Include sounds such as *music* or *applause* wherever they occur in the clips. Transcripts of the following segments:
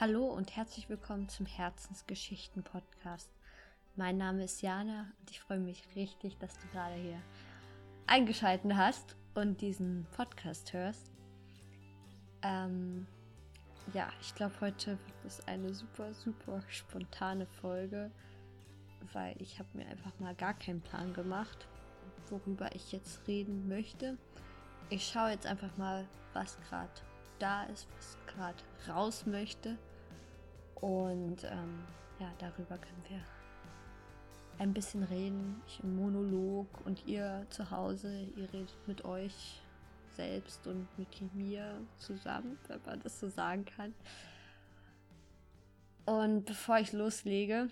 Hallo und herzlich willkommen zum Herzensgeschichten Podcast. Mein Name ist Jana und ich freue mich richtig, dass du gerade hier eingeschaltet hast und diesen Podcast hörst. Ähm, ja, ich glaube, heute wird es eine super, super spontane Folge, weil ich habe mir einfach mal gar keinen Plan gemacht, worüber ich jetzt reden möchte. Ich schaue jetzt einfach mal, was gerade da ist, was gerade raus möchte. Und ähm, ja, darüber können wir ein bisschen reden. Ich im Monolog und ihr zu Hause, ihr redet mit euch selbst und mit mir zusammen, wenn man das so sagen kann. Und bevor ich loslege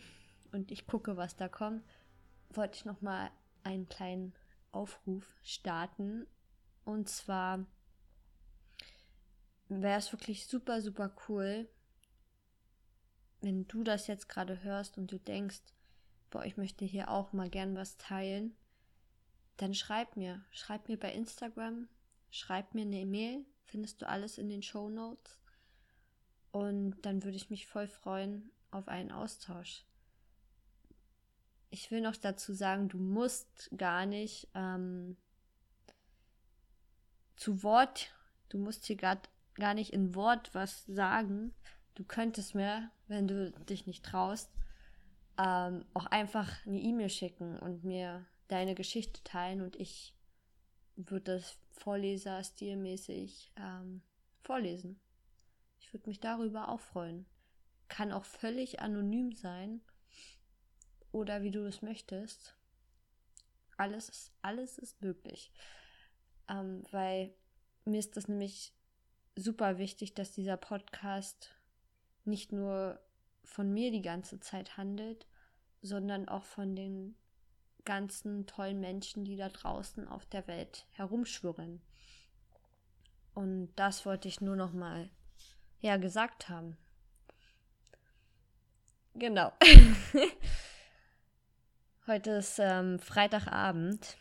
und ich gucke, was da kommt, wollte ich noch mal einen kleinen Aufruf starten. Und zwar wäre es wirklich super, super cool, wenn du das jetzt gerade hörst und du denkst, boah, ich möchte hier auch mal gern was teilen, dann schreib mir. Schreib mir bei Instagram, schreib mir eine E-Mail, findest du alles in den Show Notes. Und dann würde ich mich voll freuen auf einen Austausch. Ich will noch dazu sagen, du musst gar nicht ähm, zu Wort, du musst hier gar, gar nicht in Wort was sagen. Du könntest mir, wenn du dich nicht traust, ähm, auch einfach eine E-Mail schicken und mir deine Geschichte teilen und ich würde das Vorleser stilmäßig ähm, vorlesen. Ich würde mich darüber auch freuen. Kann auch völlig anonym sein oder wie du es möchtest. Alles ist, alles ist möglich. Ähm, weil mir ist das nämlich super wichtig, dass dieser Podcast nicht nur von mir die ganze Zeit handelt, sondern auch von den ganzen tollen Menschen, die da draußen auf der Welt herumschwirren. Und das wollte ich nur noch mal ja gesagt haben. Genau. *laughs* Heute ist ähm, Freitagabend.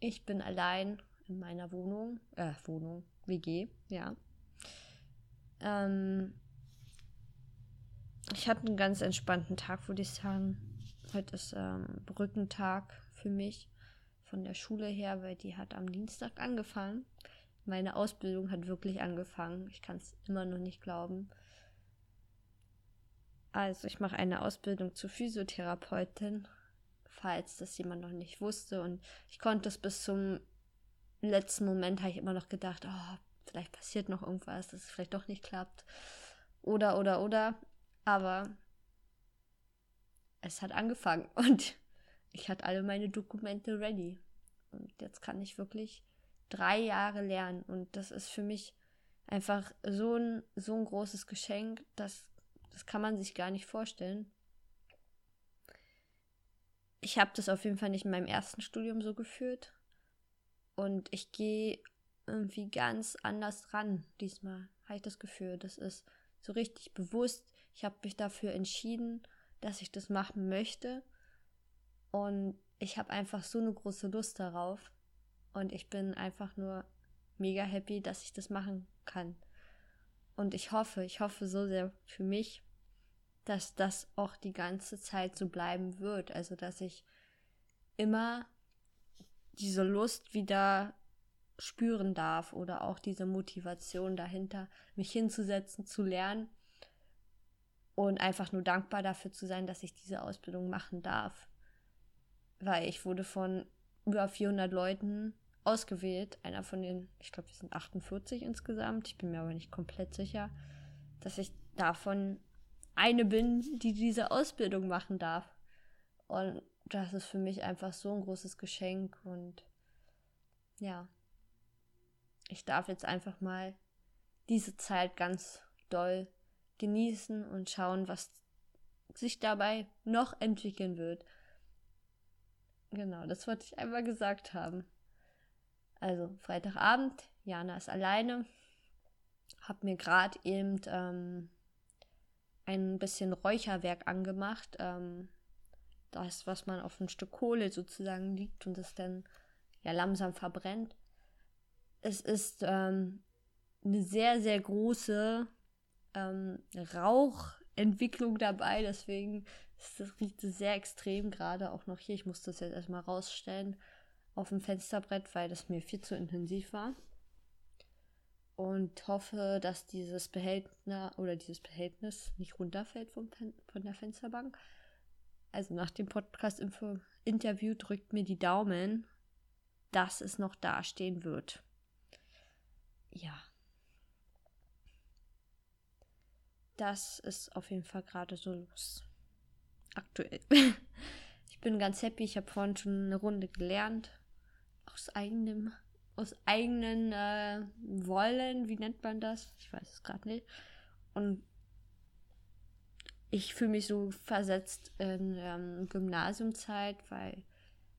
Ich bin allein in meiner Wohnung, äh, Wohnung, WG, ja. Ähm, ich hatte einen ganz entspannten Tag, würde ich sagen. Heute ist ähm, Brückentag für mich von der Schule her, weil die hat am Dienstag angefangen. Meine Ausbildung hat wirklich angefangen. Ich kann es immer noch nicht glauben. Also ich mache eine Ausbildung zur Physiotherapeutin, falls das jemand noch nicht wusste. Und ich konnte es bis zum letzten Moment, habe ich immer noch gedacht, oh, vielleicht passiert noch irgendwas, dass es vielleicht doch nicht klappt. Oder, oder, oder. Aber es hat angefangen *laughs* und ich hatte alle meine Dokumente ready. Und jetzt kann ich wirklich drei Jahre lernen. Und das ist für mich einfach so ein, so ein großes Geschenk, das, das kann man sich gar nicht vorstellen. Ich habe das auf jeden Fall nicht in meinem ersten Studium so geführt. Und ich gehe irgendwie ganz anders ran diesmal, habe ich das Gefühl. Das ist so richtig bewusst. Ich habe mich dafür entschieden, dass ich das machen möchte. Und ich habe einfach so eine große Lust darauf. Und ich bin einfach nur mega happy, dass ich das machen kann. Und ich hoffe, ich hoffe so sehr für mich, dass das auch die ganze Zeit so bleiben wird. Also, dass ich immer diese Lust wieder spüren darf oder auch diese Motivation dahinter, mich hinzusetzen, zu lernen und einfach nur dankbar dafür zu sein, dass ich diese Ausbildung machen darf. Weil ich wurde von über 400 Leuten ausgewählt, einer von den, ich glaube, wir sind 48 insgesamt, ich bin mir aber nicht komplett sicher, dass ich davon eine bin, die diese Ausbildung machen darf. Und das ist für mich einfach so ein großes Geschenk und ja, ich darf jetzt einfach mal diese Zeit ganz doll genießen und schauen, was sich dabei noch entwickeln wird. Genau, das wollte ich einmal gesagt haben. Also Freitagabend, Jana ist alleine, hab mir gerade eben ähm, ein bisschen Räucherwerk angemacht. Ähm, das, was man auf ein Stück Kohle sozusagen liegt und es dann ja langsam verbrennt. Es ist ähm, eine sehr, sehr große ähm, Rauchentwicklung dabei, deswegen ist das, riecht sehr extrem gerade auch noch hier. Ich musste das jetzt erstmal rausstellen auf dem Fensterbrett, weil das mir viel zu intensiv war. Und hoffe, dass dieses Behältnis oder dieses Behältnis nicht runterfällt vom, von der Fensterbank. Also nach dem Podcast-Interview drückt mir die Daumen, dass es noch dastehen wird. Ja. Das ist auf jeden Fall gerade so los. Aktuell. *laughs* ich bin ganz happy. Ich habe vorhin schon eine Runde gelernt. Aus eigenem, aus eigenen äh, Wollen. Wie nennt man das? Ich weiß es gerade nicht. Und ich fühle mich so versetzt in ähm, Gymnasiumzeit, weil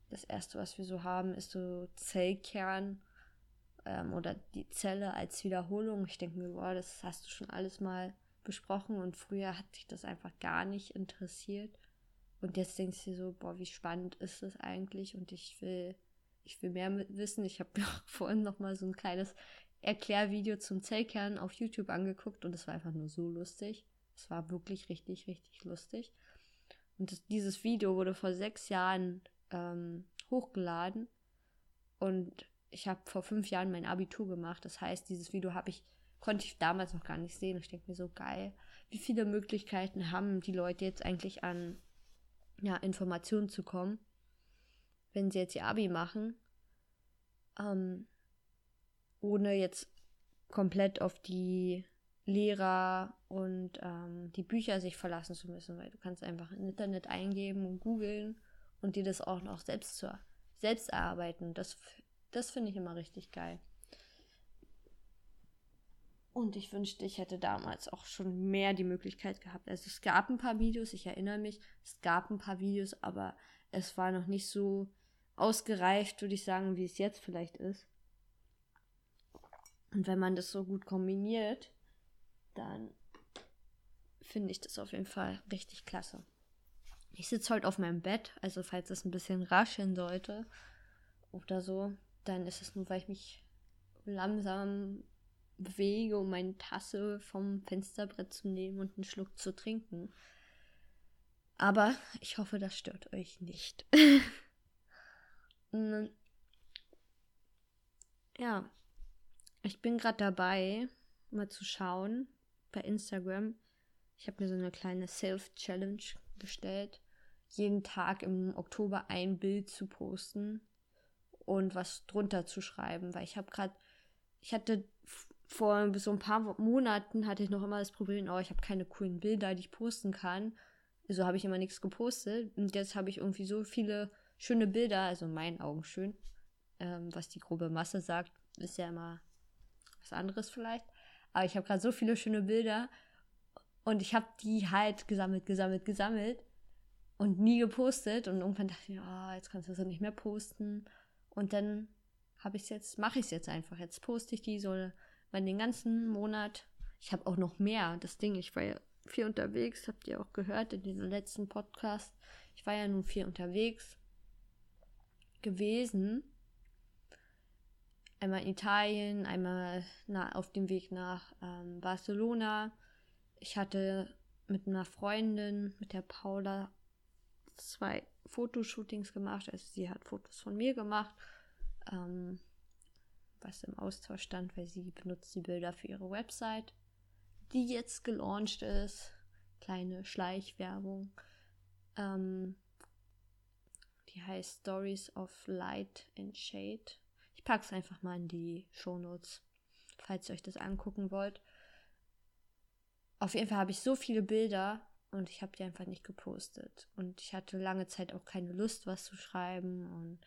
das erste, was wir so haben, ist so Zellkern ähm, oder die Zelle als Wiederholung. Ich denke mir, boah, das hast du schon alles mal besprochen und früher hat dich das einfach gar nicht interessiert. Und jetzt denkst du dir so, boah, wie spannend ist das eigentlich? Und ich will, ich will mehr wissen. Ich habe *laughs* mir vorhin noch mal so ein kleines Erklärvideo zum Zellkern auf YouTube angeguckt und es war einfach nur so lustig. Es war wirklich richtig, richtig lustig. Und das, dieses Video wurde vor sechs Jahren ähm, hochgeladen und ich habe vor fünf Jahren mein Abitur gemacht. Das heißt, dieses Video habe ich konnte ich damals noch gar nicht sehen. Ich denke mir so geil, wie viele Möglichkeiten haben die Leute jetzt eigentlich an ja, Informationen zu kommen, wenn sie jetzt ihr Abi machen, ähm, ohne jetzt komplett auf die Lehrer und ähm, die Bücher sich verlassen zu müssen, weil du kannst einfach im Internet eingeben und googeln und dir das auch noch selbst zu selbst erarbeiten. Das, das finde ich immer richtig geil. Und ich wünschte, ich hätte damals auch schon mehr die Möglichkeit gehabt. Also es gab ein paar Videos, ich erinnere mich, es gab ein paar Videos, aber es war noch nicht so ausgereift, würde ich sagen, wie es jetzt vielleicht ist. Und wenn man das so gut kombiniert, dann finde ich das auf jeden Fall richtig klasse. Ich sitze heute auf meinem Bett, also falls es ein bisschen rascheln sollte oder so, dann ist es nur, weil ich mich langsam bewege, um meine Tasse vom Fensterbrett zu nehmen und einen Schluck zu trinken. Aber ich hoffe, das stört euch nicht. *laughs* ja, ich bin gerade dabei, mal zu schauen bei Instagram. Ich habe mir so eine kleine Self-Challenge gestellt, jeden Tag im Oktober ein Bild zu posten und was drunter zu schreiben, weil ich habe gerade, ich hatte vor so ein paar Monaten hatte ich noch immer das Problem, oh, ich habe keine coolen Bilder, die ich posten kann. So habe ich immer nichts gepostet. Und jetzt habe ich irgendwie so viele schöne Bilder, also in meinen Augen schön. Ähm, was die grobe Masse sagt, ist ja immer was anderes vielleicht. Aber ich habe gerade so viele schöne Bilder und ich habe die halt gesammelt, gesammelt, gesammelt und nie gepostet. Und irgendwann dachte ich, oh, jetzt kannst du das nicht mehr posten. Und dann habe ich jetzt, mache ich es jetzt einfach. Jetzt poste ich die so weil den ganzen Monat, ich habe auch noch mehr, das Ding, ich war ja viel unterwegs, habt ihr auch gehört in diesem letzten Podcast. Ich war ja nun viel unterwegs gewesen. Einmal in Italien, einmal na, auf dem Weg nach ähm, Barcelona. Ich hatte mit einer Freundin, mit der Paula, zwei Fotoshootings gemacht. Also sie hat Fotos von mir gemacht. Ähm, was im Austausch stand, weil sie benutzt die Bilder für ihre Website, die jetzt gelauncht ist. Kleine Schleichwerbung. Ähm, die heißt Stories of Light and Shade. Ich packe es einfach mal in die Shownotes, falls ihr euch das angucken wollt. Auf jeden Fall habe ich so viele Bilder und ich habe die einfach nicht gepostet. Und ich hatte lange Zeit auch keine Lust, was zu schreiben und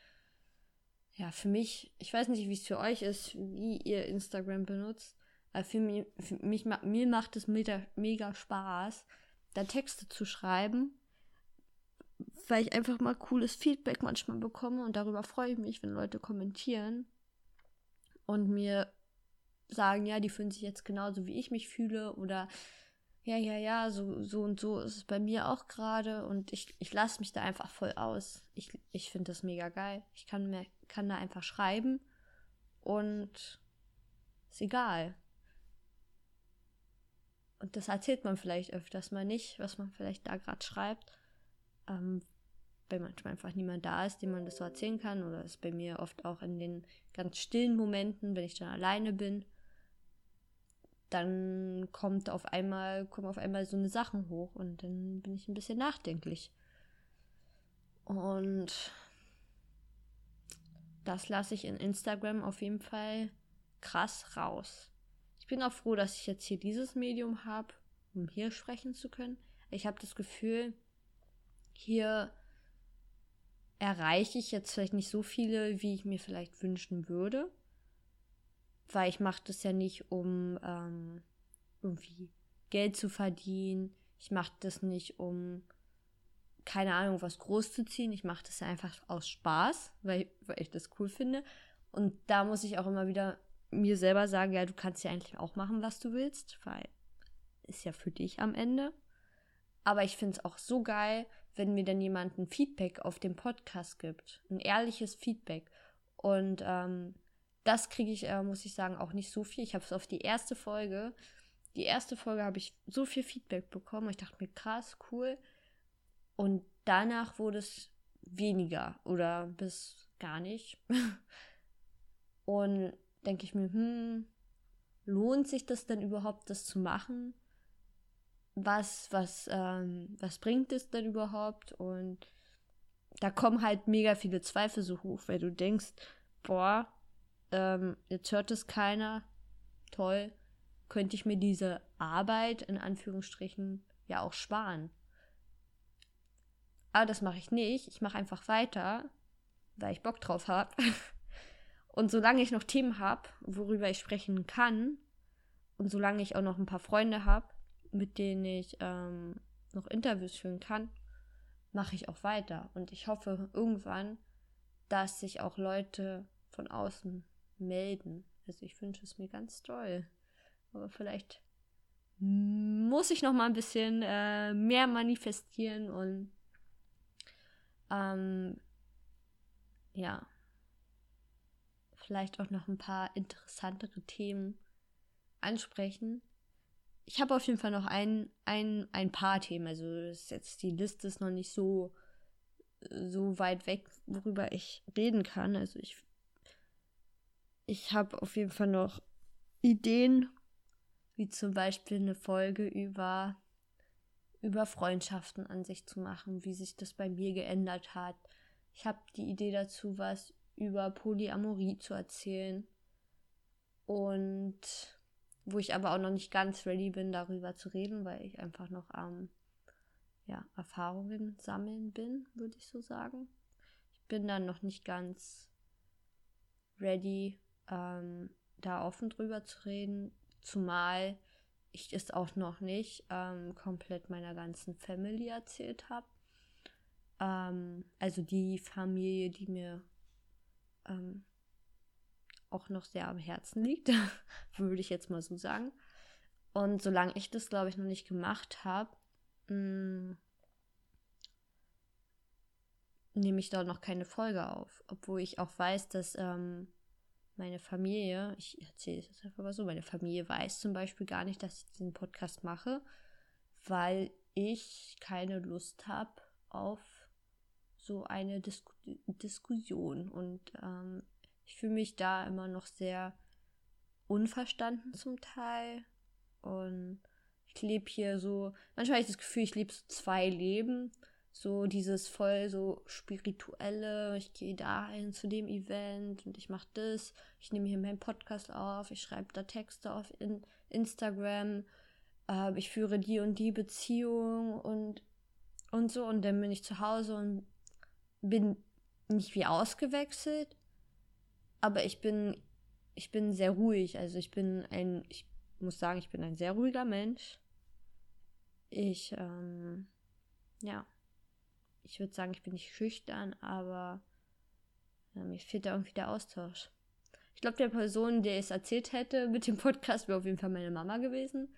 ja, für mich, ich weiß nicht, wie es für euch ist, wie ihr Instagram benutzt, aber für mich, für mich mir macht es mega, mega Spaß, da Texte zu schreiben, weil ich einfach mal cooles Feedback manchmal bekomme und darüber freue ich mich, wenn Leute kommentieren und mir sagen, ja, die fühlen sich jetzt genauso wie ich mich fühle oder ja, ja, ja, so, so und so ist es bei mir auch gerade und ich, ich lasse mich da einfach voll aus. Ich, ich finde das mega geil. Ich kann, mir, kann da einfach schreiben und ist egal. und das erzählt man vielleicht öfters mal nicht, was man vielleicht da gerade schreibt. Ähm, weil manchmal einfach niemand da ist, dem man das so erzählen kann. Oder ist bei mir oft auch in den ganz stillen Momenten, wenn ich dann alleine bin, dann kommt auf einmal, kommen auf einmal so eine Sachen hoch und dann bin ich ein bisschen nachdenklich. Und das lasse ich in Instagram auf jeden Fall krass raus. Ich bin auch froh, dass ich jetzt hier dieses Medium habe, um hier sprechen zu können. Ich habe das Gefühl, hier erreiche ich jetzt vielleicht nicht so viele, wie ich mir vielleicht wünschen würde. Weil ich mache das ja nicht, um ähm, irgendwie Geld zu verdienen. Ich mache das nicht, um keine Ahnung, was groß zu ziehen. Ich mache das einfach aus Spaß, weil, weil ich das cool finde. Und da muss ich auch immer wieder mir selber sagen, ja, du kannst ja eigentlich auch machen, was du willst, weil ist ja für dich am Ende. Aber ich finde es auch so geil, wenn mir dann jemand ein Feedback auf dem Podcast gibt. Ein ehrliches Feedback. Und ähm, das kriege ich, äh, muss ich sagen, auch nicht so viel. Ich habe es auf die erste Folge. Die erste Folge habe ich so viel Feedback bekommen. Ich dachte mir, krass, cool. Und danach wurde es weniger oder bis gar nicht. *laughs* Und denke ich mir, hm, lohnt sich das denn überhaupt, das zu machen? was, was, ähm, was bringt es denn überhaupt? Und da kommen halt mega viele Zweifel so hoch, weil du denkst, boah, ähm, jetzt hört es keiner, toll, könnte ich mir diese Arbeit in Anführungsstrichen ja auch sparen. Aber das mache ich nicht. Ich mache einfach weiter, weil ich Bock drauf habe. *laughs* Und solange ich noch Themen habe, worüber ich sprechen kann, und solange ich auch noch ein paar Freunde habe, mit denen ich ähm, noch Interviews führen kann, mache ich auch weiter. Und ich hoffe irgendwann, dass sich auch Leute von außen melden. Also ich wünsche es mir ganz toll. Aber vielleicht muss ich noch mal ein bisschen äh, mehr manifestieren und ähm, ja, vielleicht auch noch ein paar interessantere Themen ansprechen, ich habe auf jeden Fall noch ein, ein, ein paar Themen. Also ist jetzt die Liste ist noch nicht so, so weit weg, worüber ich reden kann. Also ich, ich habe auf jeden Fall noch Ideen, wie zum Beispiel eine Folge über, über Freundschaften an sich zu machen, wie sich das bei mir geändert hat. Ich habe die Idee dazu, was über Polyamorie zu erzählen. Und wo ich aber auch noch nicht ganz ready bin, darüber zu reden, weil ich einfach noch am ähm, ja, Erfahrungen sammeln bin, würde ich so sagen. Ich bin dann noch nicht ganz ready, ähm, da offen drüber zu reden, zumal ich es auch noch nicht ähm, komplett meiner ganzen Family erzählt habe. Ähm, also die Familie, die mir ähm, auch noch sehr am Herzen liegt, *laughs* würde ich jetzt mal so sagen. Und solange ich das, glaube ich, noch nicht gemacht habe, mm, nehme ich da noch keine Folge auf. Obwohl ich auch weiß, dass ähm, meine Familie, ich erzähle es jetzt einfach mal so, meine Familie weiß zum Beispiel gar nicht, dass ich diesen Podcast mache, weil ich keine Lust habe auf so eine Disku Diskussion. Und ähm, ich fühle mich da immer noch sehr unverstanden zum Teil. Und ich lebe hier so, manchmal habe ich das Gefühl, ich lebe so zwei Leben. So dieses voll so spirituelle, ich gehe dahin zu dem Event und ich mache das, ich nehme hier meinen Podcast auf, ich schreibe da Texte auf in Instagram, äh, ich führe die und die Beziehung und, und so und dann bin ich zu Hause und bin nicht wie ausgewechselt, aber ich bin, ich bin sehr ruhig. Also ich bin ein, ich muss sagen, ich bin ein sehr ruhiger Mensch. Ich, ähm, ja, ich würde sagen, ich bin nicht schüchtern, aber ja, mir fehlt da irgendwie der Austausch. Ich glaube, der Person, der es erzählt hätte mit dem Podcast, wäre auf jeden Fall meine Mama gewesen.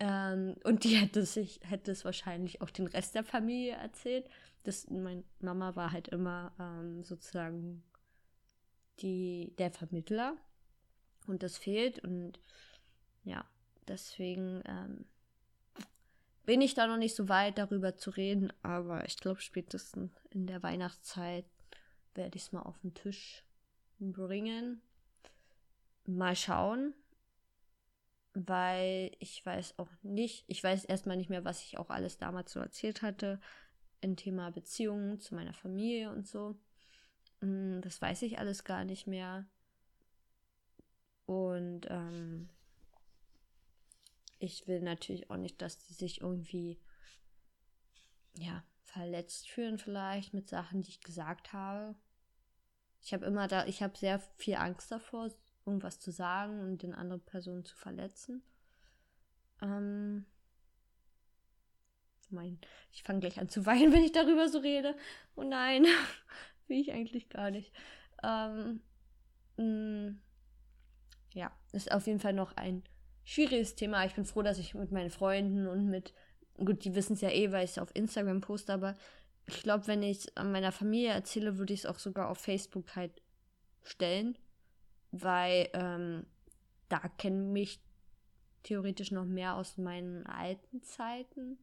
Ähm, und die hätte sich, hätte es wahrscheinlich auch den Rest der Familie erzählt. Das, meine Mama war halt immer ähm, sozusagen die, der Vermittler. Und das fehlt. Und ja, deswegen ähm, bin ich da noch nicht so weit, darüber zu reden, aber ich glaube, spätestens in der Weihnachtszeit werde ich es mal auf den Tisch bringen. Mal schauen, weil ich weiß auch nicht, ich weiß erstmal nicht mehr, was ich auch alles damals so erzählt hatte, im Thema Beziehungen zu meiner Familie und so. Mm, das weiß ich alles gar nicht mehr. Und ähm, ich will natürlich auch nicht, dass die sich irgendwie, ja, verletzt fühlen vielleicht mit Sachen, die ich gesagt habe. Ich habe immer da, ich habe sehr viel Angst davor, irgendwas zu sagen und den anderen Personen zu verletzen. Ähm, mein, ich fange gleich an zu weinen, *laughs* wenn ich darüber so rede. Oh nein, *laughs* will ich eigentlich gar nicht. Ähm, mh, mm, ja, ist auf jeden Fall noch ein schwieriges Thema. Ich bin froh, dass ich mit meinen Freunden und mit, gut, die wissen es ja eh, weil ich es auf Instagram poste, aber ich glaube, wenn ich es meiner Familie erzähle, würde ich es auch sogar auf Facebook halt stellen, weil ähm, da kennen mich theoretisch noch mehr aus meinen alten Zeiten.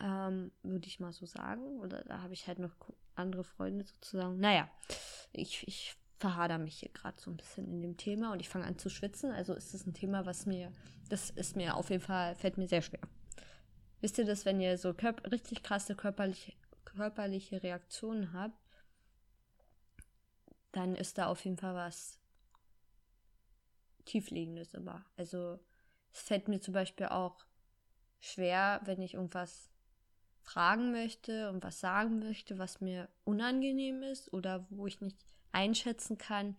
Ähm, würde ich mal so sagen. Oder da habe ich halt noch andere Freunde sozusagen. Naja, ich, ich verhader mich hier gerade so ein bisschen in dem Thema und ich fange an zu schwitzen. Also ist das ein Thema, was mir, das ist mir auf jeden Fall, fällt mir sehr schwer. Wisst ihr das, wenn ihr so richtig krasse körperliche, körperliche Reaktionen habt, dann ist da auf jeden Fall was tiefliegendes immer. Also es fällt mir zum Beispiel auch schwer, wenn ich irgendwas fragen möchte und was sagen möchte, was mir unangenehm ist oder wo ich nicht einschätzen kann,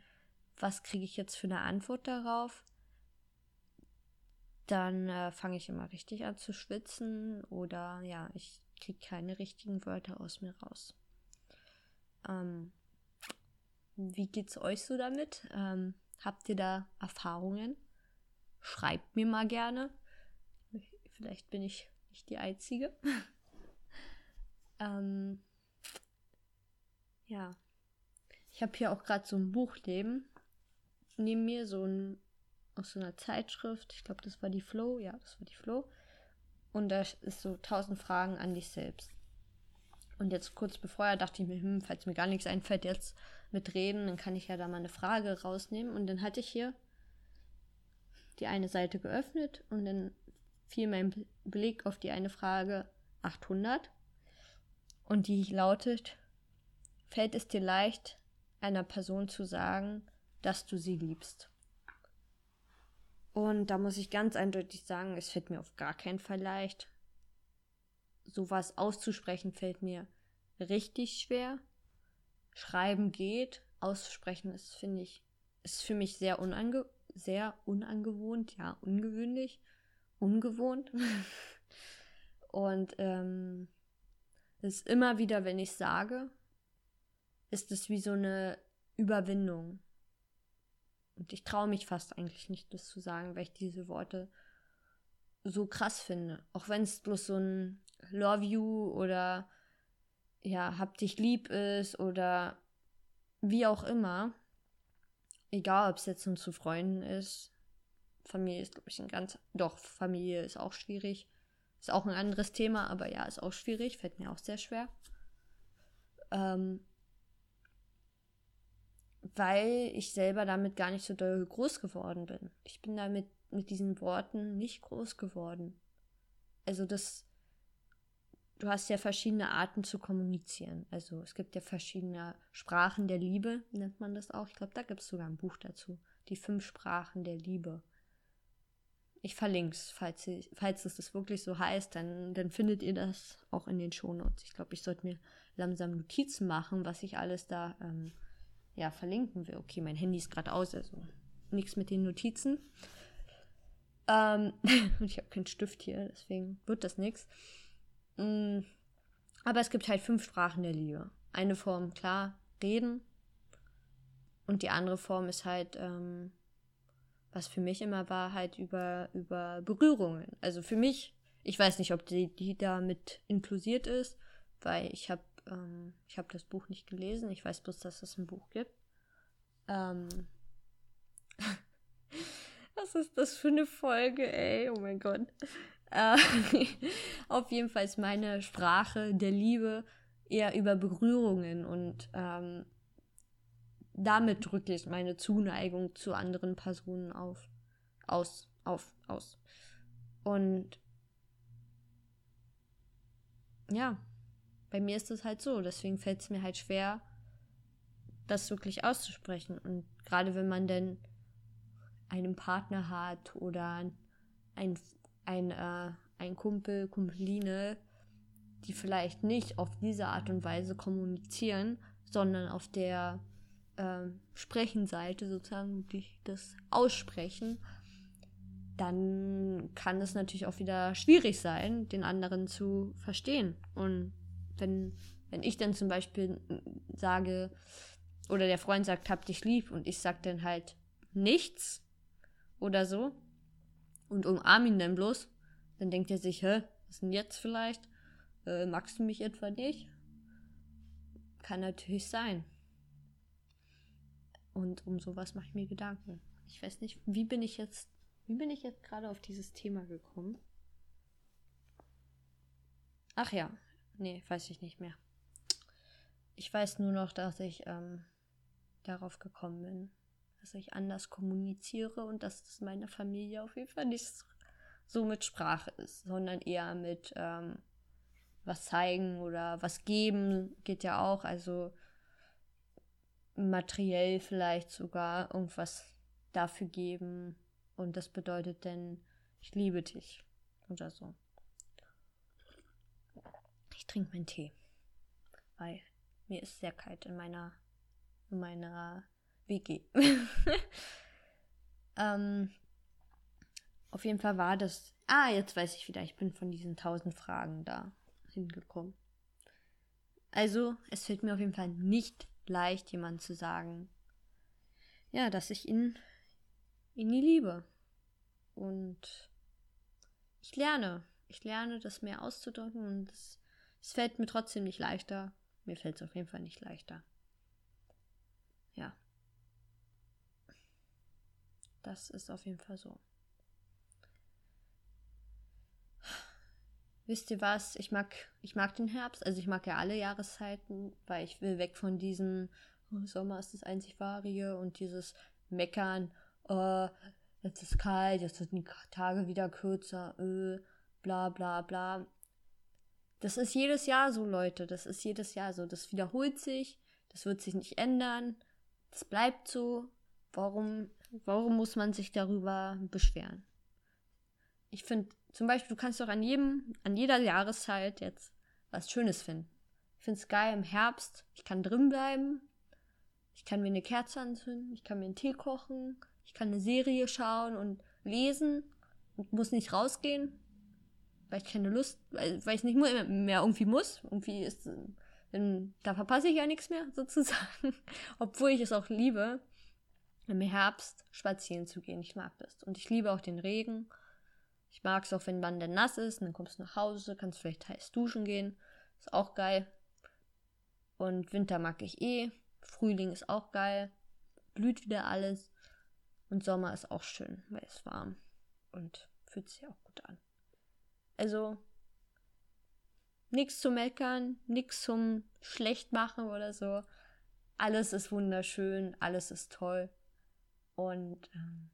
was kriege ich jetzt für eine Antwort darauf, dann äh, fange ich immer richtig an zu schwitzen oder ja, ich kriege keine richtigen Wörter aus mir raus. Ähm, wie geht's euch so damit? Ähm, habt ihr da Erfahrungen? Schreibt mir mal gerne. Vielleicht bin ich nicht die Einzige. *laughs* ähm, ja. Ich habe hier auch gerade so ein Buch neben, neben mir, so ein aus so einer Zeitschrift. Ich glaube, das war die Flow. Ja, das war die Flow. Und da ist so tausend Fragen an dich selbst. Und jetzt kurz bevor dachte ich mir, hm, falls mir gar nichts einfällt, jetzt mit reden, dann kann ich ja da mal eine Frage rausnehmen. Und dann hatte ich hier die eine Seite geöffnet und dann fiel mein Blick auf die eine Frage 800. Und die lautet, fällt es dir leicht, einer Person zu sagen, dass du sie liebst. Und da muss ich ganz eindeutig sagen, es fällt mir auf gar keinen Fall leicht. Sowas auszusprechen fällt mir richtig schwer. Schreiben geht, aussprechen ist, finde ich, ist für mich sehr, unange sehr unangewohnt, ja, ungewöhnlich, ungewohnt. *laughs* Und ähm, es ist immer wieder, wenn ich sage, ist es wie so eine Überwindung. Und ich traue mich fast eigentlich nicht, das zu sagen, weil ich diese Worte so krass finde. Auch wenn es bloß so ein Love you oder ja, hab dich lieb ist oder wie auch immer. Egal, ob es jetzt nun zu Freunden ist. Familie ist, glaube ich, ein ganz. Doch, Familie ist auch schwierig. Ist auch ein anderes Thema, aber ja, ist auch schwierig. Fällt mir auch sehr schwer. Ähm, weil ich selber damit gar nicht so doll groß geworden bin. Ich bin damit mit diesen Worten nicht groß geworden. Also das, du hast ja verschiedene Arten zu kommunizieren. Also es gibt ja verschiedene Sprachen der Liebe, nennt man das auch. Ich glaube, da gibt es sogar ein Buch dazu. Die fünf Sprachen der Liebe. Ich verlinke es, falls, falls es das wirklich so heißt, dann, dann findet ihr das auch in den Shownotes. Ich glaube, ich sollte mir langsam Notizen machen, was ich alles da ähm, ja, verlinken will. Okay, mein Handy ist gerade aus, also nichts mit den Notizen. Ähm, *laughs* ich habe keinen Stift hier, deswegen wird das nichts. Mm, aber es gibt halt fünf Sprachen der Liebe. Eine Form, klar, reden. Und die andere Form ist halt, ähm, was für mich immer war, halt über, über Berührungen. Also für mich, ich weiß nicht, ob die, die da mit inklusiert ist, weil ich habe ähm, ich habe das Buch nicht gelesen. Ich weiß bloß, dass es ein Buch gibt. Ähm, *laughs* Was ist das für eine Folge, ey? Oh mein Gott. Äh, *laughs* auf jeden Fall ist meine Sprache der Liebe eher über Berührungen und ähm, damit drücke ich meine Zuneigung zu anderen Personen auf. Aus, auf, aus. Und ja, bei mir ist es halt so. Deswegen fällt es mir halt schwer, das wirklich auszusprechen. Und gerade wenn man denn einen Partner hat oder ein, ein, äh, ein Kumpel, Kumpeline, die vielleicht nicht auf diese Art und Weise kommunizieren, sondern auf der äh, Sprechenseite sozusagen das aussprechen, dann kann es natürlich auch wieder schwierig sein, den anderen zu verstehen. Und wenn, wenn ich dann zum Beispiel sage, oder der Freund sagt, hab dich lieb, und ich sag dann halt nichts oder so und umarm ihn dann bloß, dann denkt er sich, hä, was denn jetzt vielleicht? Äh, magst du mich etwa nicht? Kann natürlich sein. Und um sowas mache ich mir Gedanken. Ich weiß nicht, wie bin ich jetzt, wie bin ich jetzt gerade auf dieses Thema gekommen? Ach ja, nee, weiß ich nicht mehr. Ich weiß nur noch, dass ich ähm, darauf gekommen bin, dass ich anders kommuniziere und dass das meine Familie auf jeden Fall nicht so mit Sprache ist, sondern eher mit ähm, was zeigen oder was geben geht ja auch. Also materiell vielleicht sogar irgendwas dafür geben. Und das bedeutet dann, ich liebe dich oder so. Trinke meinen Tee, weil mir ist sehr kalt in meiner, in meiner WG. *laughs* ähm, auf jeden Fall war das. Ah, jetzt weiß ich wieder, ich bin von diesen tausend Fragen da hingekommen. Also, es fällt mir auf jeden Fall nicht leicht, jemand zu sagen, ja, dass ich ihn, ihn nie liebe. Und ich lerne. Ich lerne, das mehr auszudrücken und es, es fällt mir trotzdem nicht leichter. Mir fällt es auf jeden Fall nicht leichter. Ja. Das ist auf jeden Fall so. wisst ihr was, ich mag, ich mag den Herbst, also ich mag ja alle Jahreszeiten, weil ich will weg von diesem oh, Sommer ist das einzig wahre und dieses Meckern, oh, jetzt ist kalt, jetzt sind die Tage wieder kürzer, öh, bla bla bla. Das ist jedes Jahr so, Leute, das ist jedes Jahr so, das wiederholt sich, das wird sich nicht ändern, das bleibt so. Warum, warum muss man sich darüber beschweren? Ich finde, zum Beispiel, du kannst doch an jedem, an jeder Jahreszeit jetzt was Schönes finden. Ich finde es geil im Herbst. Ich kann drin bleiben. Ich kann mir eine Kerze anzünden. Ich kann mir einen Tee kochen. Ich kann eine Serie schauen und lesen und muss nicht rausgehen, weil ich keine Lust, weil, weil ich nicht mehr irgendwie muss. Irgendwie ist, denn da verpasse ich ja nichts mehr *laughs* sozusagen. Obwohl ich es auch liebe, im Herbst spazieren zu gehen. Ich mag das. Und ich liebe auch den Regen. Ich mag es auch, wenn man dann nass ist, und dann kommst du nach Hause, kannst vielleicht heiß duschen gehen. Ist auch geil. Und Winter mag ich eh. Frühling ist auch geil. Blüht wieder alles. Und Sommer ist auch schön, weil es warm. Und fühlt sich auch gut an. Also, nichts zu meckern, nichts zum Schlechtmachen oder so. Alles ist wunderschön, alles ist toll. Und ähm,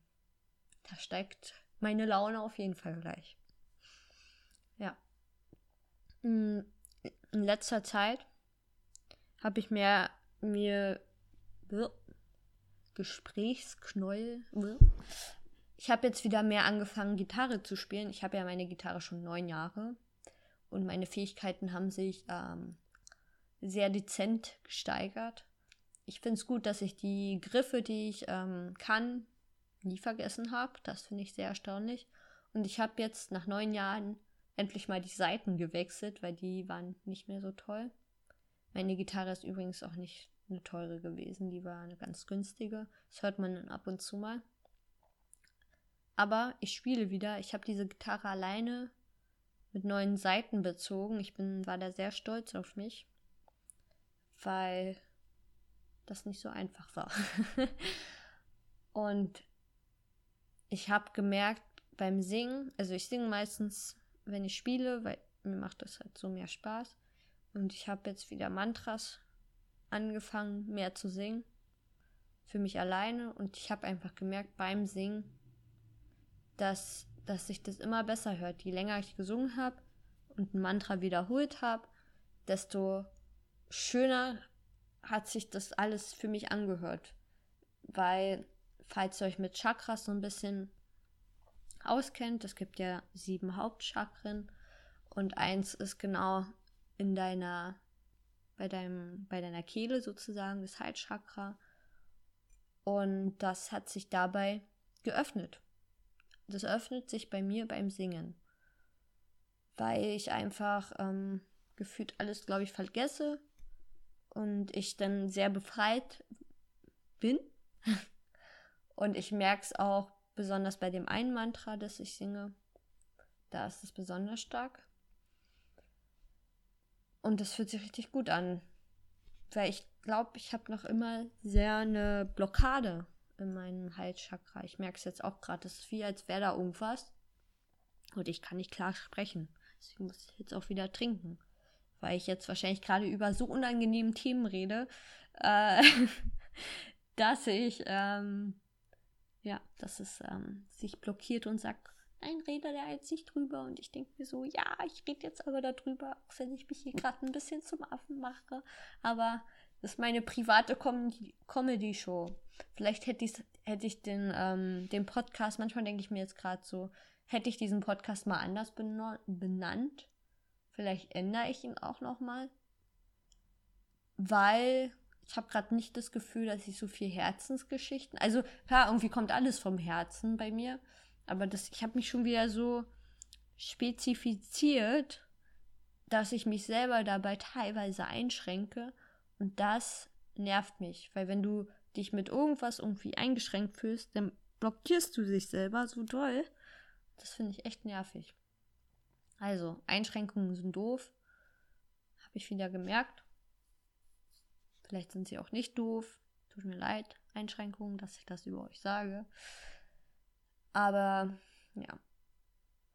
da steigt meine Laune auf jeden Fall gleich. Ja. Mm, in letzter Zeit habe ich mir, mir Gesprächsknäuel. Ich habe jetzt wieder mehr angefangen, Gitarre zu spielen. Ich habe ja meine Gitarre schon neun Jahre und meine Fähigkeiten haben sich ähm, sehr dezent gesteigert. Ich finde es gut, dass ich die Griffe, die ich ähm, kann, nie vergessen habe. Das finde ich sehr erstaunlich. Und ich habe jetzt nach neun Jahren endlich mal die Seiten gewechselt, weil die waren nicht mehr so toll. Meine Gitarre ist übrigens auch nicht eine teure gewesen, die war eine ganz günstige. Das hört man dann ab und zu mal. Aber ich spiele wieder. Ich habe diese Gitarre alleine mit neuen Seiten bezogen. Ich bin, war da sehr stolz auf mich, weil das nicht so einfach war. *laughs* und ich habe gemerkt beim Singen, also ich singe meistens, wenn ich spiele, weil mir macht das halt so mehr Spaß. Und ich habe jetzt wieder Mantras angefangen, mehr zu singen. Für mich alleine. Und ich habe einfach gemerkt beim Singen, dass, dass sich das immer besser hört. Je länger ich gesungen habe und ein Mantra wiederholt habe, desto schöner hat sich das alles für mich angehört. Weil, falls ihr euch mit Chakras so ein bisschen auskennt, es gibt ja sieben Hauptchakren und eins ist genau in deiner, bei deinem, bei deiner Kehle sozusagen, das Halschakra. Und das hat sich dabei geöffnet. Das öffnet sich bei mir beim Singen. Weil ich einfach ähm, gefühlt alles, glaube ich, vergesse und ich dann sehr befreit bin. *laughs* und ich merke es auch besonders bei dem einen Mantra, das ich singe. Da ist es besonders stark. Und das fühlt sich richtig gut an. Weil ich glaube, ich habe noch immer sehr eine Blockade in meinem Halschakra. Ich merke es jetzt auch gerade. Das ist wie, als wäre da irgendwas. Und ich kann nicht klar sprechen. Deswegen muss ich jetzt auch wieder trinken weil ich jetzt wahrscheinlich gerade über so unangenehmen Themen rede, äh, *laughs* dass ich, ähm, ja, dass es ähm, sich blockiert und sagt, nein, rede da jetzt nicht drüber. Und ich denke mir so, ja, ich rede jetzt aber darüber, auch wenn ich mich hier gerade ein bisschen zum Affen mache. Aber das ist meine private Com Comedy-Show. Vielleicht hätte, hätte ich den, ähm, den Podcast, manchmal denke ich mir jetzt gerade so, hätte ich diesen Podcast mal anders benannt Vielleicht ändere ich ihn auch noch mal, weil ich habe gerade nicht das Gefühl, dass ich so viel Herzensgeschichten. Also klar, irgendwie kommt alles vom Herzen bei mir, aber das, ich habe mich schon wieder so spezifiziert, dass ich mich selber dabei teilweise einschränke und das nervt mich, weil wenn du dich mit irgendwas irgendwie eingeschränkt fühlst, dann blockierst du dich selber so doll. Das finde ich echt nervig. Also, Einschränkungen sind doof. Habe ich wieder gemerkt. Vielleicht sind sie auch nicht doof. Tut mir leid, Einschränkungen, dass ich das über euch sage. Aber ja,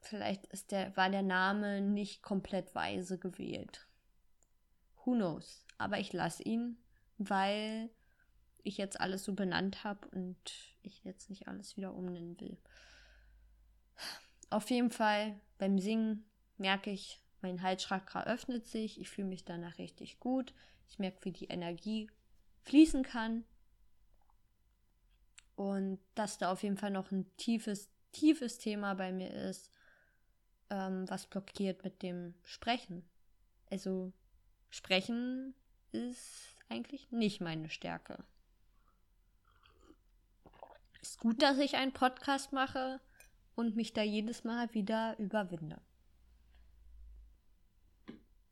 vielleicht ist der, war der Name nicht komplett weise gewählt. Who knows? Aber ich lasse ihn, weil ich jetzt alles so benannt habe und ich jetzt nicht alles wieder umnennen will. Auf jeden Fall beim Singen merke ich, mein Halschakra öffnet sich, ich fühle mich danach richtig gut, ich merke, wie die Energie fließen kann und dass da auf jeden Fall noch ein tiefes, tiefes Thema bei mir ist, ähm, was blockiert mit dem Sprechen. Also Sprechen ist eigentlich nicht meine Stärke. Ist gut, dass ich einen Podcast mache und mich da jedes Mal wieder überwinde.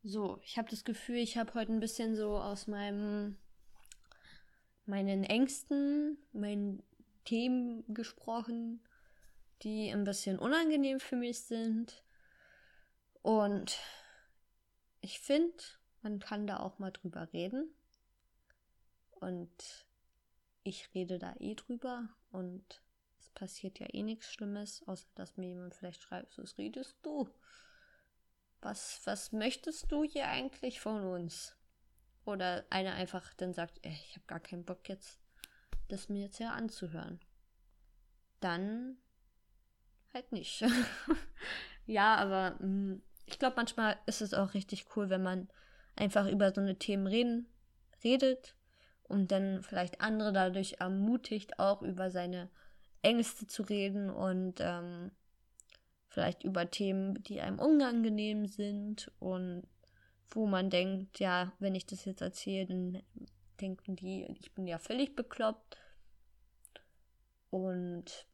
So, ich habe das Gefühl, ich habe heute ein bisschen so aus meinem meinen Ängsten, meinen Themen gesprochen, die ein bisschen unangenehm für mich sind. Und ich finde, man kann da auch mal drüber reden. Und ich rede da eh drüber und es passiert ja eh nichts Schlimmes, außer dass mir jemand vielleicht schreibt, was redest du? was, was möchtest du hier eigentlich von uns? Oder einer einfach dann sagt, ey, ich habe gar keinen Bock jetzt, das mir jetzt ja anzuhören. Dann halt nicht. *laughs* ja, aber mh, mm, ich glaube, manchmal ist es auch richtig cool, wenn man einfach über so eine Themen reden, redet und dann vielleicht andere dadurch ermutigt, auch über seine Ängste zu reden und ähm, vielleicht über Themen, die einem unangenehm sind und wo man denkt, ja, wenn ich das jetzt erzähle, dann denken die, ich bin ja völlig bekloppt. Und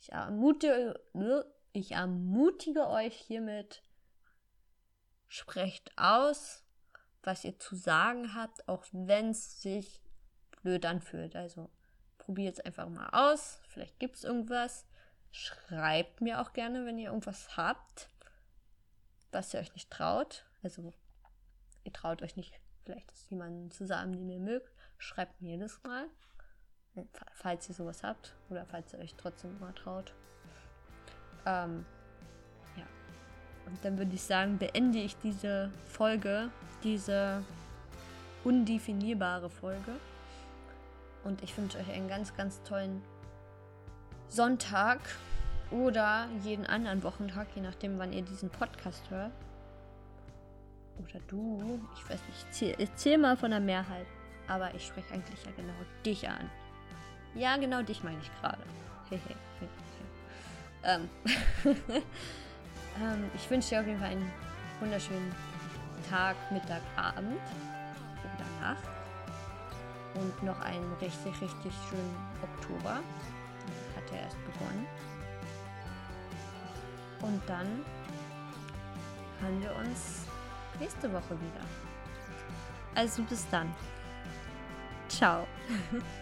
ich ermutige, ich ermutige euch hiermit, sprecht aus, was ihr zu sagen habt, auch wenn es sich blöd anfühlt. Also probiert es einfach mal aus. Vielleicht gibt es irgendwas. Schreibt mir auch gerne, wenn ihr irgendwas habt, was ihr euch nicht traut. Also, ihr traut euch nicht, vielleicht ist jemand zu sagen, den ihr mögt. Schreibt mir das mal. falls ihr sowas habt oder falls ihr euch trotzdem mal traut. Ähm. Und dann würde ich sagen, beende ich diese Folge, diese undefinierbare Folge. Und ich wünsche euch einen ganz, ganz tollen Sonntag oder jeden anderen Wochentag, je nachdem, wann ihr diesen Podcast hört. Oder du, ich weiß nicht, ich zähle zähl mal von der Mehrheit. Aber ich spreche eigentlich ja genau dich an. Ja, genau dich meine ich gerade. ähm. *laughs* ähm, ich wünsche dir auf jeden Fall einen wunderschönen Tag, Mittag, Abend oder Nacht. Und noch einen richtig, richtig schönen Oktober. Hat er erst begonnen. Und dann hören wir uns nächste Woche wieder. Also bis dann. Ciao. *laughs*